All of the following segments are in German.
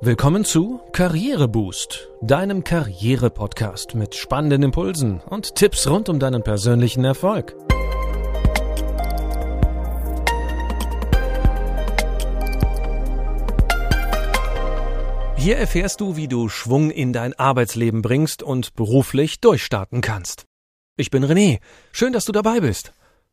Willkommen zu Karriereboost, deinem Karriere-Podcast mit spannenden Impulsen und Tipps rund um deinen persönlichen Erfolg. Hier erfährst du, wie du Schwung in dein Arbeitsleben bringst und beruflich durchstarten kannst. Ich bin René, schön, dass du dabei bist.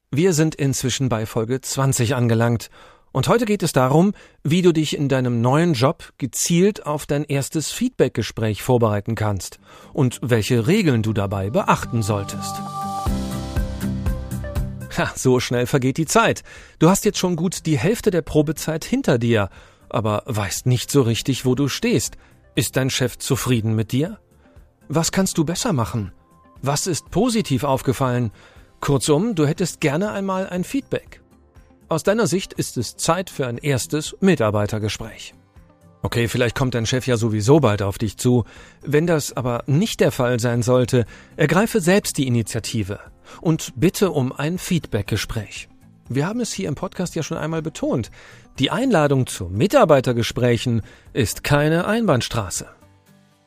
Wir sind inzwischen bei Folge 20 angelangt und heute geht es darum, wie du dich in deinem neuen Job gezielt auf dein erstes Feedbackgespräch vorbereiten kannst und welche Regeln du dabei beachten solltest. Ha, so schnell vergeht die Zeit. Du hast jetzt schon gut die Hälfte der Probezeit hinter dir, aber weißt nicht so richtig, wo du stehst. Ist dein Chef zufrieden mit dir? Was kannst du besser machen? Was ist positiv aufgefallen? Kurzum, du hättest gerne einmal ein Feedback. Aus deiner Sicht ist es Zeit für ein erstes Mitarbeitergespräch. Okay, vielleicht kommt dein Chef ja sowieso bald auf dich zu. Wenn das aber nicht der Fall sein sollte, ergreife selbst die Initiative und bitte um ein Feedbackgespräch. Wir haben es hier im Podcast ja schon einmal betont. Die Einladung zu Mitarbeitergesprächen ist keine Einbahnstraße.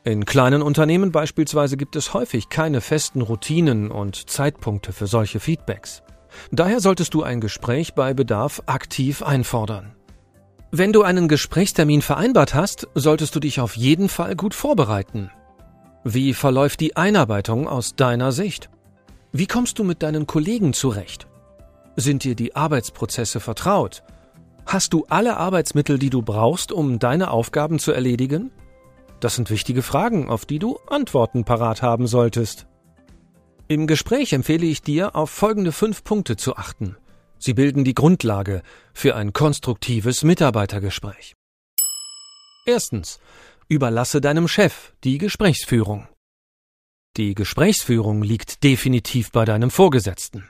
In kleinen Unternehmen beispielsweise gibt es häufig keine festen Routinen und Zeitpunkte für solche Feedbacks. Daher solltest du ein Gespräch bei Bedarf aktiv einfordern. Wenn du einen Gesprächstermin vereinbart hast, solltest du dich auf jeden Fall gut vorbereiten. Wie verläuft die Einarbeitung aus deiner Sicht? Wie kommst du mit deinen Kollegen zurecht? Sind dir die Arbeitsprozesse vertraut? Hast du alle Arbeitsmittel, die du brauchst, um deine Aufgaben zu erledigen? Das sind wichtige Fragen, auf die du Antworten parat haben solltest. Im Gespräch empfehle ich dir, auf folgende fünf Punkte zu achten. Sie bilden die Grundlage für ein konstruktives Mitarbeitergespräch. Erstens. Überlasse deinem Chef die Gesprächsführung. Die Gesprächsführung liegt definitiv bei deinem Vorgesetzten.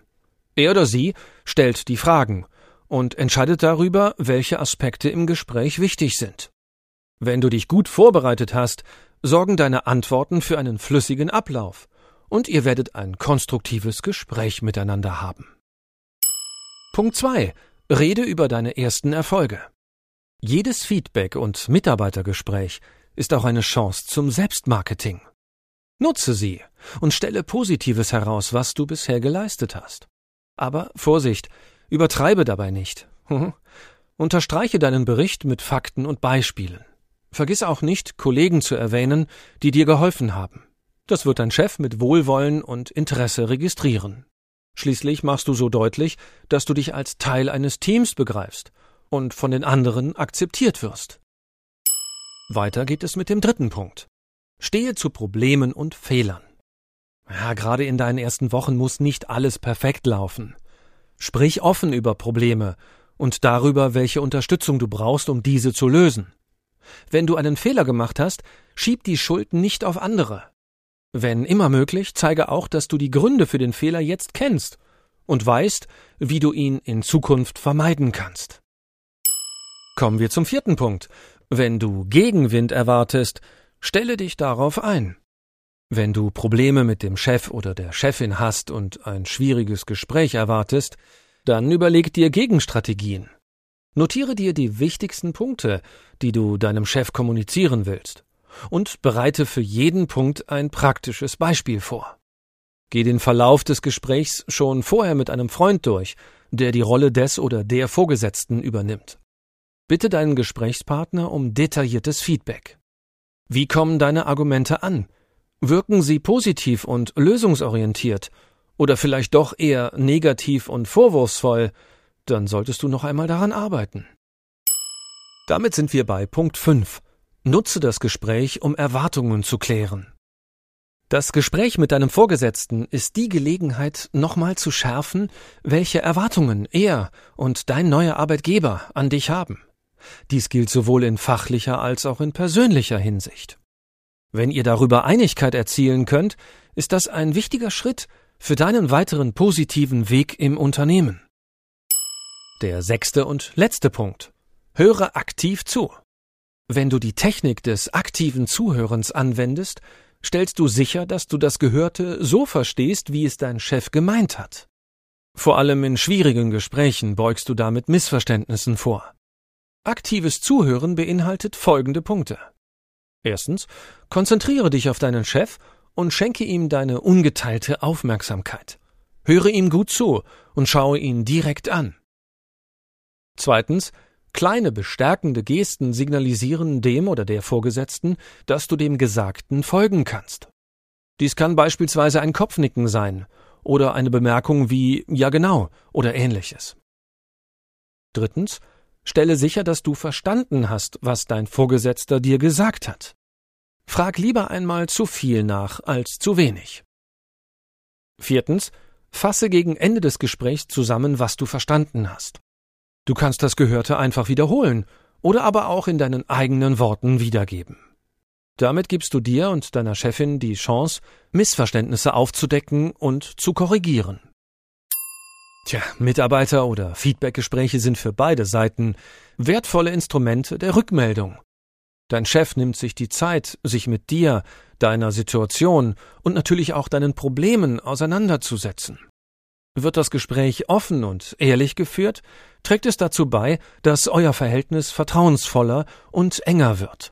Er oder sie stellt die Fragen und entscheidet darüber, welche Aspekte im Gespräch wichtig sind. Wenn du dich gut vorbereitet hast, sorgen deine Antworten für einen flüssigen Ablauf und ihr werdet ein konstruktives Gespräch miteinander haben. Punkt 2. Rede über deine ersten Erfolge. Jedes Feedback und Mitarbeitergespräch ist auch eine Chance zum Selbstmarketing. Nutze sie und stelle Positives heraus, was du bisher geleistet hast. Aber Vorsicht, übertreibe dabei nicht. Unterstreiche deinen Bericht mit Fakten und Beispielen. Vergiss auch nicht, Kollegen zu erwähnen, die dir geholfen haben. Das wird dein Chef mit Wohlwollen und Interesse registrieren. Schließlich machst du so deutlich, dass du dich als Teil eines Teams begreifst und von den anderen akzeptiert wirst. Weiter geht es mit dem dritten Punkt. Stehe zu Problemen und Fehlern. Ja, gerade in deinen ersten Wochen muss nicht alles perfekt laufen. Sprich offen über Probleme und darüber, welche Unterstützung du brauchst, um diese zu lösen. Wenn du einen Fehler gemacht hast, schieb die Schuld nicht auf andere. Wenn immer möglich, zeige auch, dass du die Gründe für den Fehler jetzt kennst und weißt, wie du ihn in Zukunft vermeiden kannst. Kommen wir zum vierten Punkt. Wenn du Gegenwind erwartest, stelle dich darauf ein. Wenn du Probleme mit dem Chef oder der Chefin hast und ein schwieriges Gespräch erwartest, dann überleg dir Gegenstrategien. Notiere dir die wichtigsten Punkte, die du deinem Chef kommunizieren willst und bereite für jeden Punkt ein praktisches Beispiel vor. Geh den Verlauf des Gesprächs schon vorher mit einem Freund durch, der die Rolle des oder der Vorgesetzten übernimmt. Bitte deinen Gesprächspartner um detailliertes Feedback. Wie kommen deine Argumente an? Wirken sie positiv und lösungsorientiert oder vielleicht doch eher negativ und vorwurfsvoll? Dann solltest du noch einmal daran arbeiten. Damit sind wir bei Punkt 5. Nutze das Gespräch, um Erwartungen zu klären. Das Gespräch mit deinem Vorgesetzten ist die Gelegenheit, nochmal zu schärfen, welche Erwartungen er und dein neuer Arbeitgeber an dich haben. Dies gilt sowohl in fachlicher als auch in persönlicher Hinsicht. Wenn ihr darüber Einigkeit erzielen könnt, ist das ein wichtiger Schritt für deinen weiteren positiven Weg im Unternehmen. Der sechste und letzte Punkt. Höre aktiv zu. Wenn du die Technik des aktiven Zuhörens anwendest, stellst du sicher, dass du das Gehörte so verstehst, wie es dein Chef gemeint hat. Vor allem in schwierigen Gesprächen beugst du damit Missverständnissen vor. Aktives Zuhören beinhaltet folgende Punkte. Erstens, konzentriere dich auf deinen Chef und schenke ihm deine ungeteilte Aufmerksamkeit. Höre ihm gut zu und schaue ihn direkt an. Zweitens, kleine bestärkende Gesten signalisieren dem oder der Vorgesetzten, dass du dem Gesagten folgen kannst. Dies kann beispielsweise ein Kopfnicken sein oder eine Bemerkung wie ja genau oder ähnliches. Drittens, stelle sicher, dass du verstanden hast, was dein Vorgesetzter dir gesagt hat. Frag lieber einmal zu viel nach als zu wenig. Viertens, fasse gegen Ende des Gesprächs zusammen, was du verstanden hast. Du kannst das Gehörte einfach wiederholen oder aber auch in deinen eigenen Worten wiedergeben. Damit gibst du dir und deiner Chefin die Chance, Missverständnisse aufzudecken und zu korrigieren. Tja, Mitarbeiter- oder Feedbackgespräche sind für beide Seiten wertvolle Instrumente der Rückmeldung. Dein Chef nimmt sich die Zeit, sich mit dir, deiner Situation und natürlich auch deinen Problemen auseinanderzusetzen. Wird das Gespräch offen und ehrlich geführt, trägt es dazu bei, dass euer Verhältnis vertrauensvoller und enger wird.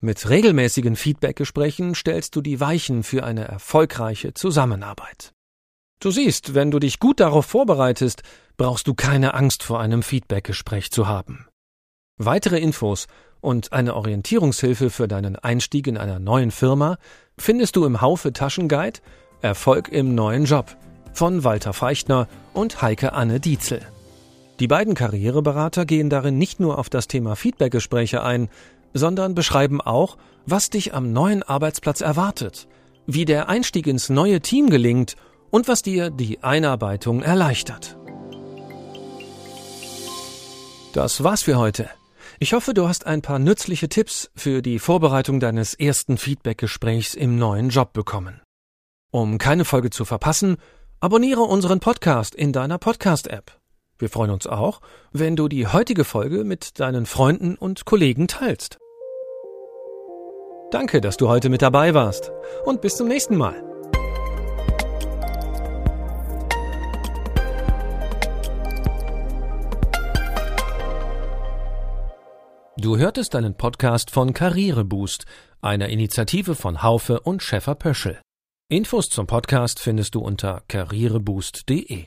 Mit regelmäßigen Feedbackgesprächen stellst du die Weichen für eine erfolgreiche Zusammenarbeit. Du siehst, wenn du dich gut darauf vorbereitest, brauchst du keine Angst vor einem Feedbackgespräch zu haben. Weitere Infos und eine Orientierungshilfe für deinen Einstieg in einer neuen Firma findest du im Haufe Taschenguide Erfolg im neuen Job von Walter Feichtner und Heike Anne Dietzel. Die beiden Karriereberater gehen darin nicht nur auf das Thema Feedbackgespräche ein, sondern beschreiben auch, was dich am neuen Arbeitsplatz erwartet, wie der Einstieg ins neue Team gelingt und was dir die Einarbeitung erleichtert. Das war's für heute. Ich hoffe, du hast ein paar nützliche Tipps für die Vorbereitung deines ersten Feedbackgesprächs im neuen Job bekommen. Um keine Folge zu verpassen, abonniere unseren Podcast in deiner Podcast-App. Wir freuen uns auch, wenn du die heutige Folge mit deinen Freunden und Kollegen teilst. Danke, dass du heute mit dabei warst und bis zum nächsten Mal. Du hörtest einen Podcast von Karriereboost, einer Initiative von Haufe und Schäfer Pöschel. Infos zum Podcast findest du unter karriereboost.de.